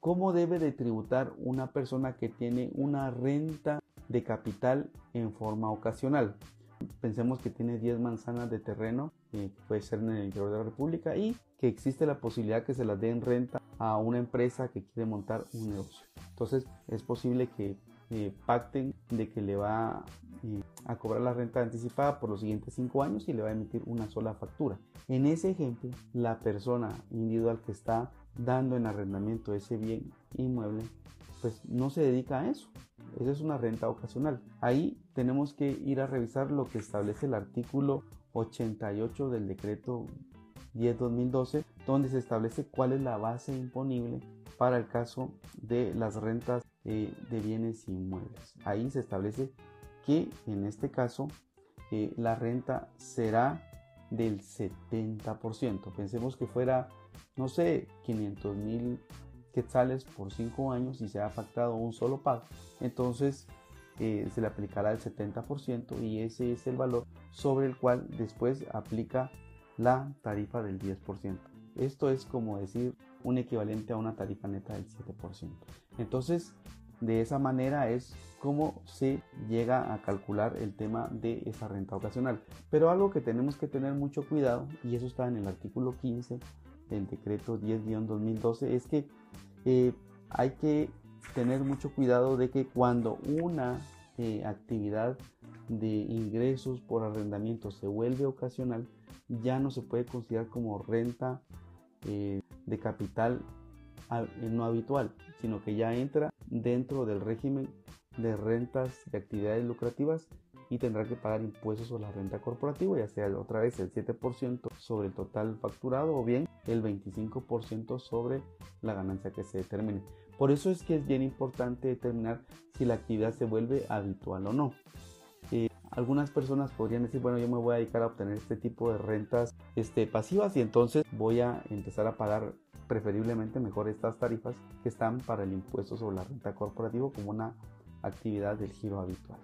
¿Cómo debe de tributar una persona que tiene una renta de capital en forma ocasional? Pensemos que tiene 10 manzanas de terreno, eh, puede ser en el interior de la República, y que existe la posibilidad que se las dé en renta a una empresa que quiere montar un negocio. Entonces es posible que eh, pacten de que le va a cobrar la renta anticipada por los siguientes 5 años y le va a emitir una sola factura. En ese ejemplo, la persona individual que está dando en arrendamiento ese bien inmueble, pues no se dedica a eso. Esa es una renta ocasional. Ahí tenemos que ir a revisar lo que establece el artículo 88 del decreto 10-2012, donde se establece cuál es la base imponible para el caso de las rentas eh, de bienes inmuebles. Ahí se establece que en este caso eh, la renta será del 70%. Pensemos que fuera, no sé, 500 mil quetzales por 5 años y se ha pactado un solo pago. Entonces eh, se le aplicará el 70% y ese es el valor sobre el cual después aplica la tarifa del 10%. Esto es como decir un equivalente a una tarifa neta del 7%. Entonces, de esa manera es como se llega a calcular el tema de esa renta ocasional. Pero algo que tenemos que tener mucho cuidado, y eso está en el artículo 15 del decreto 10-2012, es que eh, hay que tener mucho cuidado de que cuando una eh, actividad de ingresos por arrendamiento se vuelve ocasional, ya no se puede considerar como renta eh, de capital no habitual, sino que ya entra dentro del régimen de rentas de actividades lucrativas y tendrá que pagar impuestos sobre la renta corporativa, ya sea otra vez el 7% sobre el total facturado o bien el 25% sobre la ganancia que se determine. Por eso es que es bien importante determinar si la actividad se vuelve habitual o no. Eh, algunas personas podrían decir, bueno, yo me voy a dedicar a obtener este tipo de rentas este, pasivas y entonces voy a empezar a pagar preferiblemente mejor estas tarifas que están para el impuesto sobre la renta corporativa como una actividad del giro habitual.